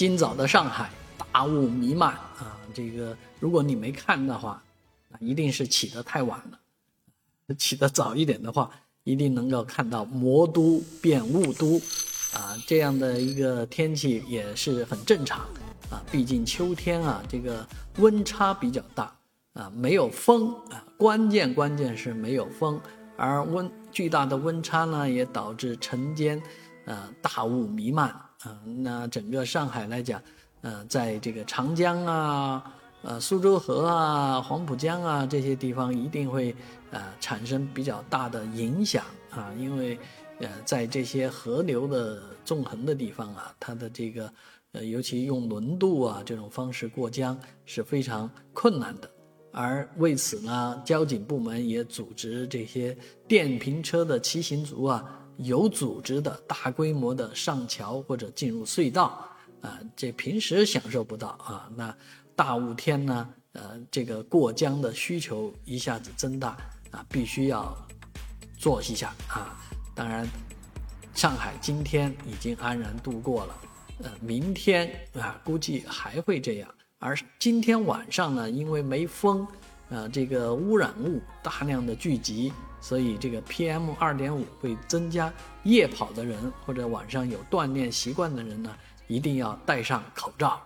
今早的上海大雾弥漫啊，这个如果你没看的话，那一定是起得太晚了。起得早一点的话，一定能够看到魔都变雾都，啊，这样的一个天气也是很正常啊。毕竟秋天啊，这个温差比较大啊，没有风啊，关键关键是没有风，而温巨大的温差呢，也导致晨间，呃，大雾弥漫。啊，那整个上海来讲，呃，在这个长江啊、呃苏州河啊、黄浦江啊这些地方，一定会呃产生比较大的影响啊，因为呃在这些河流的纵横的地方啊，它的这个呃尤其用轮渡啊这种方式过江是非常困难的，而为此呢，交警部门也组织这些电瓶车的骑行族啊。有组织的大规模的上桥或者进入隧道，啊，这平时享受不到啊。那大雾天呢，呃，这个过江的需求一下子增大啊，必须要做一下啊。当然，上海今天已经安然度过了，呃，明天啊，估计还会这样。而今天晚上呢，因为没风，呃，这个污染物大量的聚集。所以这个 PM 二点五会增加，夜跑的人或者晚上有锻炼习惯的人呢，一定要戴上口罩。